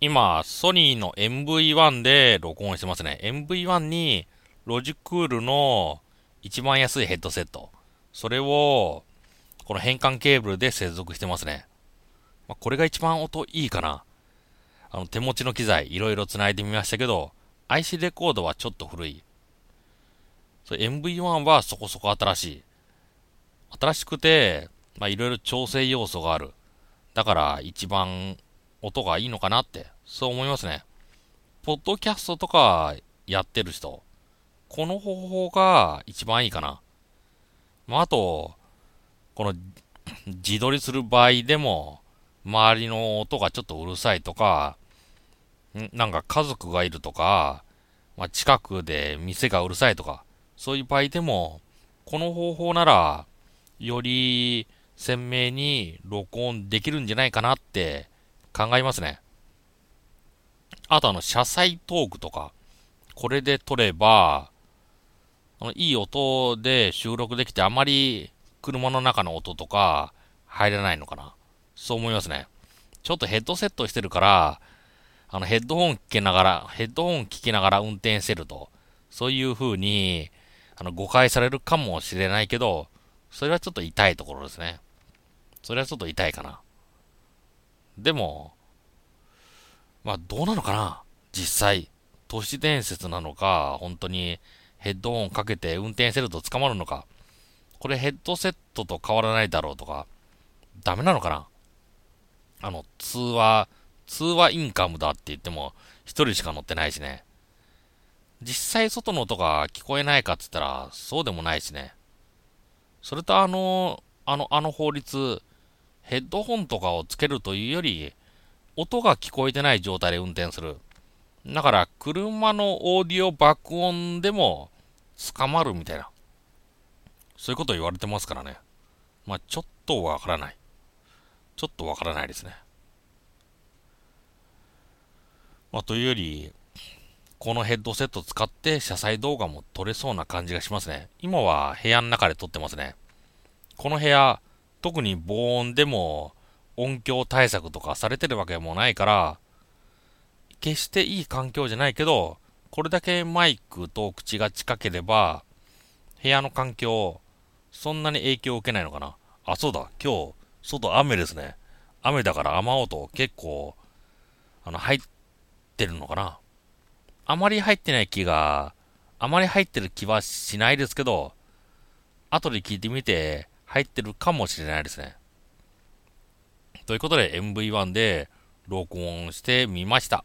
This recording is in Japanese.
今、ソニーの MV1 で録音してますね。MV1 に、ロジクールの一番安いヘッドセット。それを、この変換ケーブルで接続してますね。まあ、これが一番音いいかな。あの、手持ちの機材、いろいろ繋いでみましたけど、IC レコードはちょっと古い。MV1 はそこそこ新しい。新しくて、まあいろいろ調整要素がある。だから一番音がいいのかなって、そう思いますね。ポッドキャストとかやってる人、この方法が一番いいかな。まああと、この自撮りする場合でも、周りの音がちょっとうるさいとか、なんか家族がいるとか、まあ、近くで店がうるさいとか、そういう場合でも、この方法なら、より鮮明に録音できるんじゃないかなって考えますね。あとあの、車載トークとか、これで撮れば、あの、いい音で収録できてあまり車の中の音とか入らないのかな。そう思いますね。ちょっとヘッドセットしてるから、あの、ヘッドホン聞きながら、ヘッドホン聞きながら運転してると、そういう風に、あの、誤解されるかもしれないけど、それはちょっと痛いところですね。それはちょっと痛いかな。でも、まあ、どうなのかな？実際。都市伝説なのか、本当にヘッドホンかけて運転してると捕まるのか。これヘッドセットと変わらないだろうとか、ダメなのかな？あの、通話、通話インカムだって言っても、一人しか乗ってないしね。実際外の音が聞こえないかって言ったら、そうでもないしね。それとあの、あの、あの法律、ヘッドホンとかをつけるというより、音が聞こえてない状態で運転する。だから、車のオーディオ爆音でも捕まるみたいな。そういうこと言われてますからね。まあ、ちょっとわからない。ちょっとわからないですね。まあ、というより、このヘッドセット使って車載動画も撮れそうな感じがしますね。今は部屋の中で撮ってますね。この部屋、特に防音でも音響対策とかされてるわけもないから、決していい環境じゃないけど、これだけマイクと口が近ければ、部屋の環境、そんなに影響を受けないのかな。あ、そうだ、今日、外雨ですね。雨だから雨音結構、あの、入ってるのかな。あまり入ってない気が、あまり入ってる気はしないですけど、後で聞いてみて入ってるかもしれないですね。ということで MV1 で録音してみました。